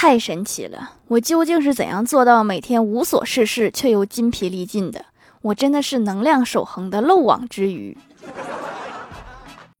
太神奇了我究竟是怎样做到每天无所事事却又筋疲力尽的？我真的是能量守恒的漏网之鱼。